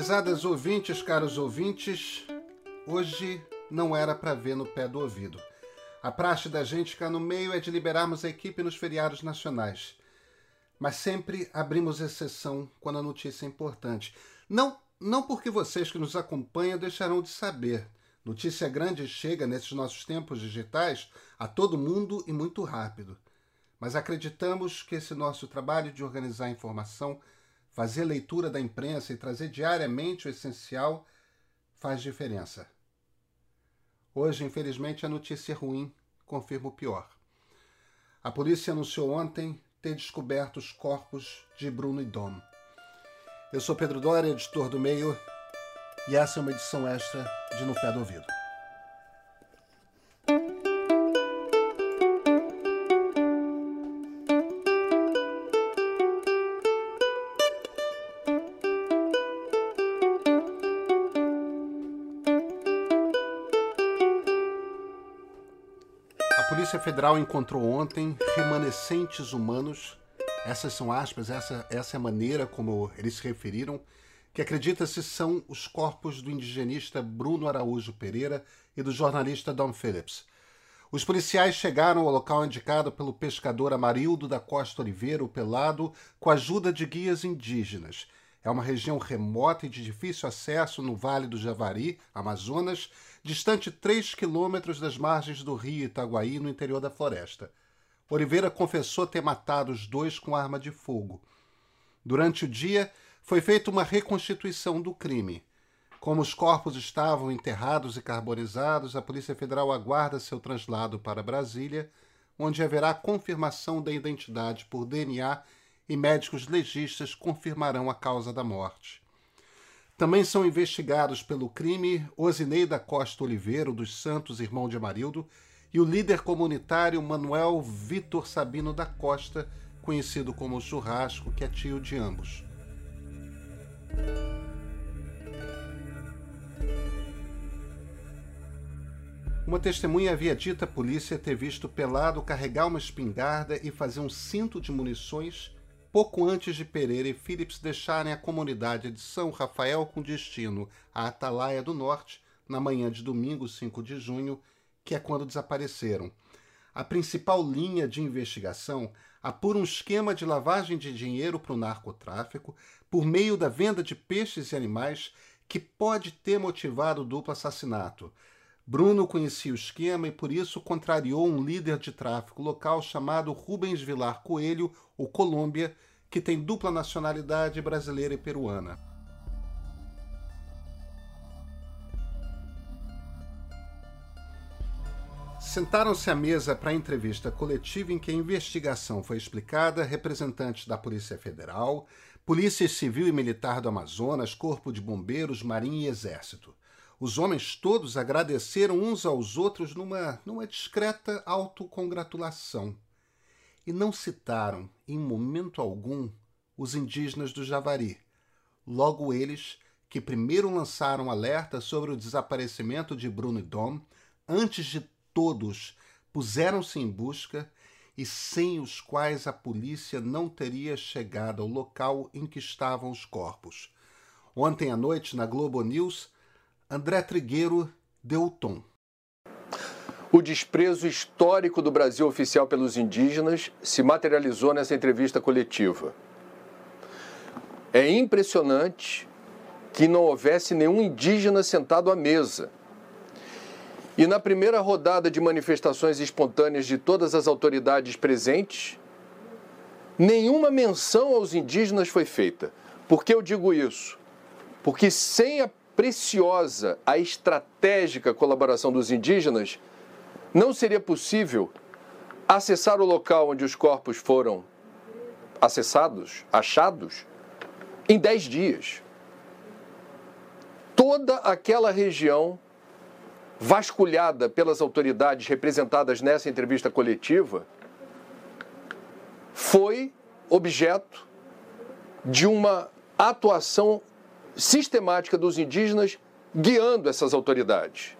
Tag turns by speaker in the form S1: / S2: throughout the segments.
S1: Prezadas ouvintes, caros ouvintes, hoje não era para ver no pé do ouvido. A praxe da gente cá no meio é de liberarmos a equipe nos feriados nacionais. Mas sempre abrimos exceção quando a notícia é importante. Não, não porque vocês que nos acompanham deixarão de saber. Notícia grande chega nesses nossos tempos digitais a todo mundo e muito rápido. Mas acreditamos que esse nosso trabalho de organizar informação fazer leitura da imprensa e trazer diariamente o essencial faz diferença. Hoje, infelizmente, a notícia é ruim confirma o pior. A polícia anunciou ontem ter descoberto os corpos de Bruno e Dom. Eu sou Pedro Doria, editor do Meio, e essa é uma edição extra de No Pé do Ouvido. Polícia Federal encontrou ontem remanescentes humanos, essas são aspas, essa, essa é a maneira como eles se referiram, que acredita-se são os corpos do indigenista Bruno Araújo Pereira e do jornalista Don Phillips. Os policiais chegaram ao local indicado pelo pescador Amarildo da Costa Oliveira, o Pelado, com a ajuda de guias indígenas. É uma região remota e de difícil acesso no Vale do Javari, Amazonas, distante 3 quilômetros das margens do rio Itaguaí, no interior da floresta. Oliveira confessou ter matado os dois com arma de fogo. Durante o dia, foi feita uma reconstituição do crime. Como os corpos estavam enterrados e carbonizados, a Polícia Federal aguarda seu traslado para Brasília, onde haverá confirmação da identidade por DNA e médicos legistas confirmarão a causa da morte. Também são investigados pelo crime Osineida Costa Oliveira, dos Santos, irmão de Amarildo, e o líder comunitário Manuel Vitor Sabino da Costa, conhecido como Churrasco, que é tio de ambos. Uma testemunha havia dito à polícia ter visto Pelado carregar uma espingarda e fazer um cinto de munições pouco antes de Pereira e Phillips deixarem a comunidade de São Rafael com destino à Atalaia do Norte na manhã de domingo, 5 de junho, que é quando desapareceram. A principal linha de investigação apura um esquema de lavagem de dinheiro para o narcotráfico por meio da venda de peixes e animais que pode ter motivado o duplo assassinato. Bruno conhecia o esquema e por isso contrariou um líder de tráfico local chamado Rubens Vilar Coelho, o Colômbia, que tem dupla nacionalidade brasileira e peruana. Sentaram-se à mesa para a entrevista coletiva em que a investigação foi explicada representantes da Polícia Federal, Polícia Civil e Militar do Amazonas, Corpo de Bombeiros, Marinha e Exército. Os homens todos agradeceram uns aos outros numa, numa discreta autocongratulação. E não citaram, em momento algum, os indígenas do Javari. Logo eles, que primeiro lançaram alerta sobre o desaparecimento de Bruno e Dom, antes de todos puseram-se em busca e sem os quais a polícia não teria chegado ao local em que estavam os corpos. Ontem à noite, na Globo News, André Trigueiro deu o tom.
S2: O desprezo histórico do Brasil oficial pelos indígenas se materializou nessa entrevista coletiva. É impressionante que não houvesse nenhum indígena sentado à mesa. E na primeira rodada de manifestações espontâneas de todas as autoridades presentes, nenhuma menção aos indígenas foi feita. Por que eu digo isso? Porque sem a preciosa a estratégica colaboração dos indígenas, não seria possível acessar o local onde os corpos foram acessados, achados, em dez dias. Toda aquela região vasculhada pelas autoridades representadas nessa entrevista coletiva foi objeto de uma atuação sistemática dos indígenas guiando essas autoridades.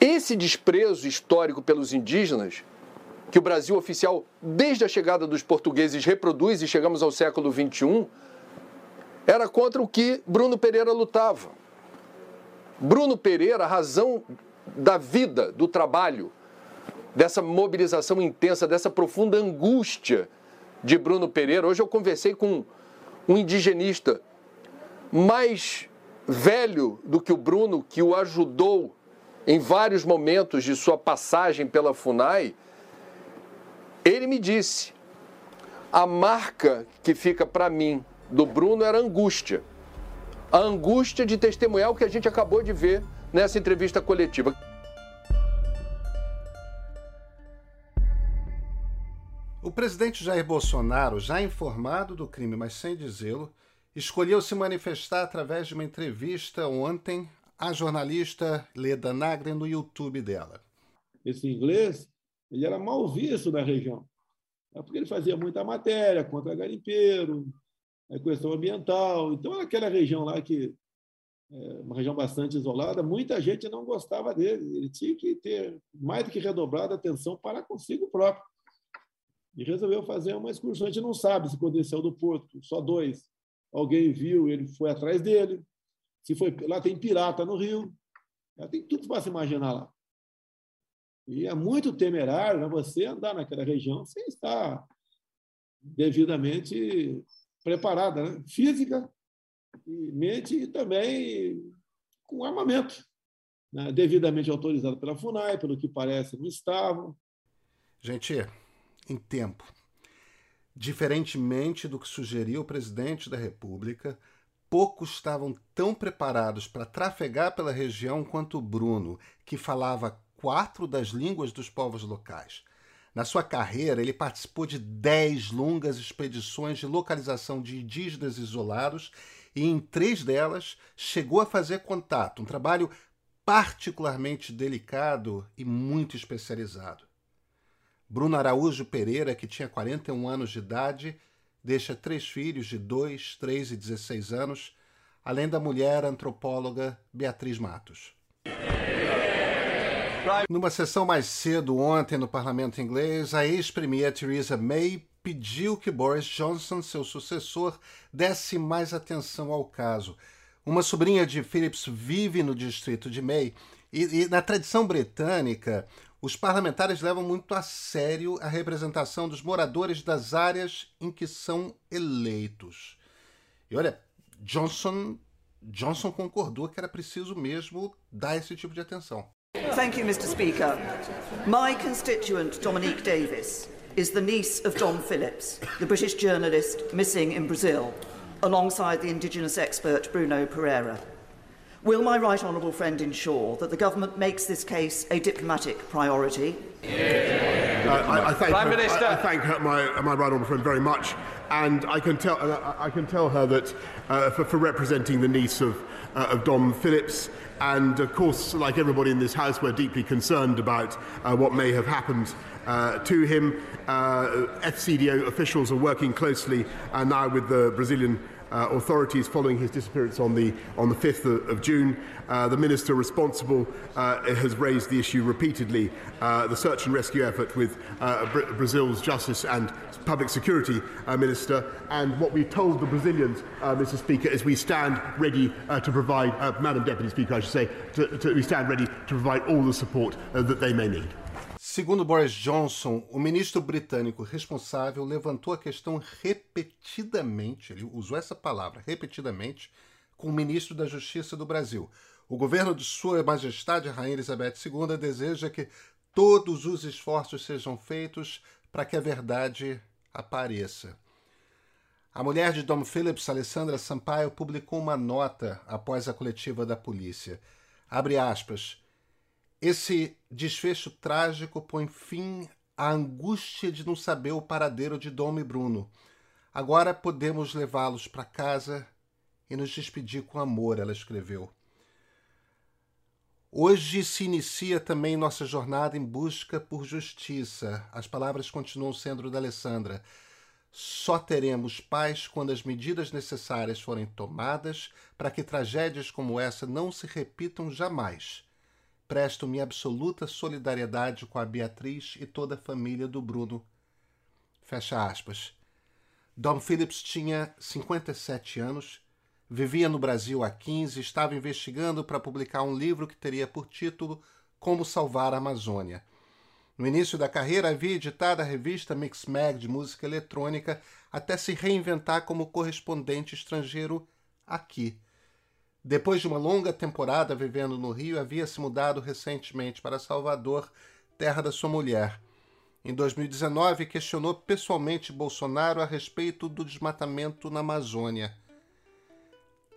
S2: Esse desprezo histórico pelos indígenas, que o Brasil oficial, desde a chegada dos portugueses, reproduz e chegamos ao século XXI, era contra o que Bruno Pereira lutava. Bruno Pereira, a razão da vida, do trabalho, dessa mobilização intensa, dessa profunda angústia de Bruno Pereira. Hoje eu conversei com um indigenista mais velho do que o Bruno, que o ajudou em vários momentos de sua passagem pela FUNAI. Ele me disse: a marca que fica para mim do Bruno era angústia. A angústia de testemunhar o que a gente acabou de ver nessa entrevista coletiva.
S1: O presidente Jair Bolsonaro, já informado do crime, mas sem dizê-lo, escolheu se manifestar através de uma entrevista ontem à jornalista Leda Nagre no YouTube dela.
S3: Esse inglês, ele era mal visto na região, é porque ele fazia muita matéria contra garimpeiro, a questão ambiental. Então, aquela região lá que é uma região bastante isolada, muita gente não gostava dele. Ele tinha que ter mais do que redobrado a atenção para consigo próprio e resolveu fazer uma excursão. A gente não sabe se quando ele saiu do porto, só dois, alguém viu, ele foi atrás dele. Se foi lá tem pirata no Rio, tem tudo para se imaginar lá. E é muito temerário né, você andar naquela região sem estar devidamente preparada, né? física e mente e também com armamento, né? devidamente autorizado pela FUNAI, pelo que parece não estavam.
S1: Gente, em tempo. Diferentemente do que sugeriu o presidente da República, poucos estavam tão preparados para trafegar pela região quanto Bruno, que falava quatro das línguas dos povos locais. Na sua carreira, ele participou de dez longas expedições de localização de indígenas isolados e, em três delas, chegou a fazer contato, um trabalho particularmente delicado e muito especializado. Bruno Araújo Pereira, que tinha 41 anos de idade, deixa três filhos de 2, 3 e 16 anos, além da mulher antropóloga Beatriz Matos. Numa sessão mais cedo ontem no parlamento inglês, a ex-premier Theresa May pediu que Boris Johnson, seu sucessor, desse mais atenção ao caso. Uma sobrinha de Phillips vive no distrito de May e, e na tradição britânica, os parlamentares levam muito a sério a representação dos moradores das áreas em que são eleitos. E olha, Johnson, Johnson concordou que era preciso mesmo dar esse tipo de atenção.
S4: Thank you, Mr. Speaker. My constituent, Dominique Davis, is the niece of Dom Phillips, the British journalist missing in Brazil, alongside the indigenous expert Bruno Pereira. Will my right honourable friend ensure that the government makes this case a diplomatic priority?
S5: Yeah. Uh, I, I, thank Prime her, Minister. I, I thank her, my, my right honourable friend very much, and I can tell, uh, I can tell her that uh, for, for, representing the niece of, uh, of Dom Phillips, and of course, like everybody in this House, we're deeply concerned about uh, what may have happened uh, to him. Uh, FCDO officials are working closely uh, now with the Brazilian uh, authorities following his disappearance on the, on the 5th of, of June. Uh, the minister responsible uh, has raised the issue repeatedly, uh, the search and rescue effort with uh, Br- Brazil's justice and public security uh, minister. And what we've told the Brazilians, Mr. Speaker, is we stand ready to provide, Madam Deputy Speaker, I should say, to, to, we stand ready to provide all the support that they may need.
S1: Segundo Boris Johnson, o ministro britânico responsável levantou a questão repetidamente, ele usou essa palavra repetidamente, com o ministro da Justiça do Brasil. O governo de Sua Majestade Rainha Elizabeth II deseja que todos os esforços sejam feitos para que a verdade apareça. A mulher de Dom Phillips, Alessandra Sampaio, publicou uma nota após a coletiva da polícia. Abre aspas. Esse desfecho trágico põe fim à angústia de não saber o paradeiro de Dom e Bruno. Agora podemos levá-los para casa e nos despedir com amor, ela escreveu. Hoje se inicia também nossa jornada em busca por justiça. As palavras continuam sendo da Alessandra. Só teremos paz quando as medidas necessárias forem tomadas para que tragédias como essa não se repitam jamais presto minha absoluta solidariedade com a Beatriz e toda a família do Bruno. Fecha aspas. Dom Phillips tinha 57 anos, Vivia no Brasil há 15 e estava investigando para publicar um livro que teria por título Como Salvar a Amazônia. No início da carreira, havia editado a revista Mix Mag de música eletrônica até se reinventar como correspondente estrangeiro aqui. Depois de uma longa temporada vivendo no Rio, havia se mudado recentemente para Salvador, terra da sua mulher. Em 2019, questionou pessoalmente Bolsonaro a respeito do desmatamento na Amazônia.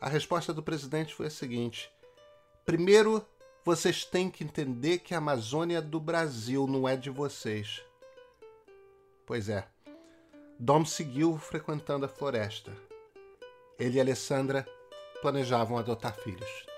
S1: A resposta do presidente foi a seguinte: primeiro, vocês têm que entender que a Amazônia é do Brasil, não é de vocês. Pois é. Dom seguiu frequentando a floresta. Ele e Alessandra planejavam adotar filhos.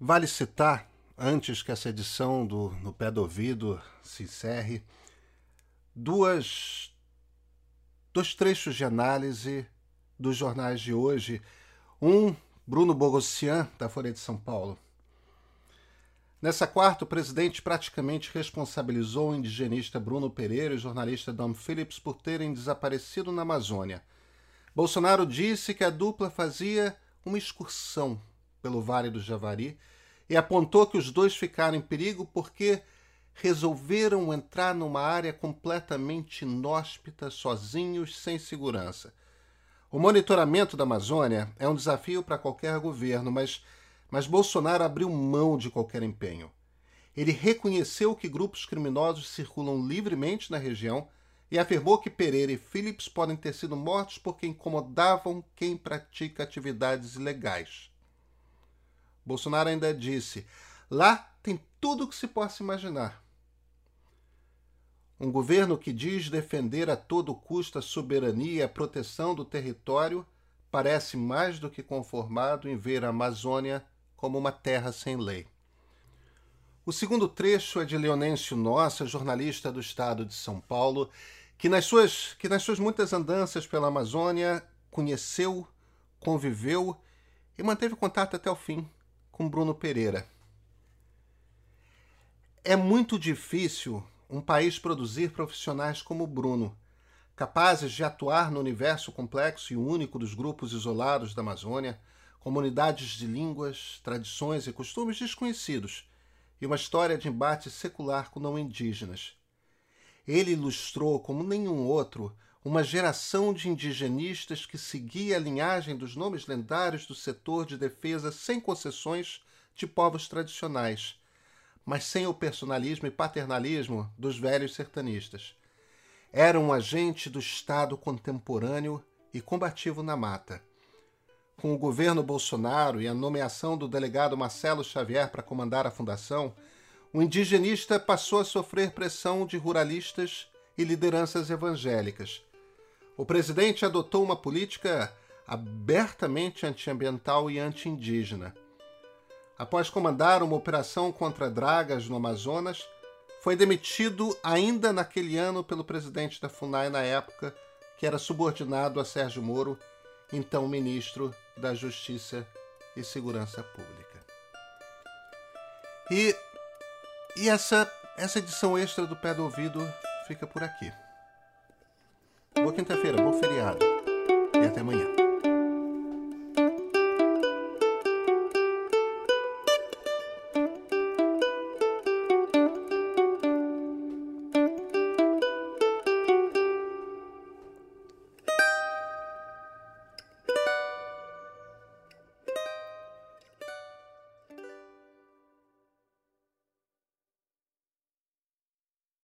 S1: Vale citar, antes que essa edição do No Pé do Ouvido se encerre, duas, dois trechos de análise dos jornais de hoje. Um, Bruno Bogossian, da Folha de São Paulo. Nessa quarta, o presidente praticamente responsabilizou o indigenista Bruno Pereira e o jornalista Dom Phillips por terem desaparecido na Amazônia. Bolsonaro disse que a dupla fazia uma excursão pelo Vale do Javari e apontou que os dois ficaram em perigo porque resolveram entrar numa área completamente inóspita, sozinhos, sem segurança. O monitoramento da Amazônia é um desafio para qualquer governo, mas, mas Bolsonaro abriu mão de qualquer empenho. Ele reconheceu que grupos criminosos circulam livremente na região e afirmou que Pereira e Phillips podem ter sido mortos porque incomodavam quem pratica atividades ilegais. Bolsonaro ainda disse: lá tem tudo o que se possa imaginar. Um governo que diz defender a todo custo a soberania e a proteção do território parece mais do que conformado em ver a Amazônia como uma terra sem lei. O segundo trecho é de Leonêncio Nossa, jornalista do estado de São Paulo, que nas suas, que nas suas muitas andanças pela Amazônia conheceu, conviveu e manteve contato até o fim com Bruno Pereira. É muito difícil um país produzir profissionais como Bruno, capazes de atuar no universo complexo e único dos grupos isolados da Amazônia, comunidades de línguas, tradições e costumes desconhecidos e uma história de embate secular com não indígenas. Ele ilustrou, como nenhum outro, uma geração de indigenistas que seguia a linhagem dos nomes lendários do setor de defesa sem concessões de povos tradicionais, mas sem o personalismo e paternalismo dos velhos sertanistas. Era um agente do Estado contemporâneo e combativo na mata. Com o governo Bolsonaro e a nomeação do delegado Marcelo Xavier para comandar a fundação, o indigenista passou a sofrer pressão de ruralistas e lideranças evangélicas o presidente adotou uma política abertamente antiambiental e anti-indígena. Após comandar uma operação contra dragas no Amazonas, foi demitido ainda naquele ano pelo presidente da FUNAI na época, que era subordinado a Sérgio Moro, então ministro da Justiça e Segurança Pública. E, e essa, essa edição extra do Pé do Ouvido fica por aqui. Boa quinta-feira, bom feriado.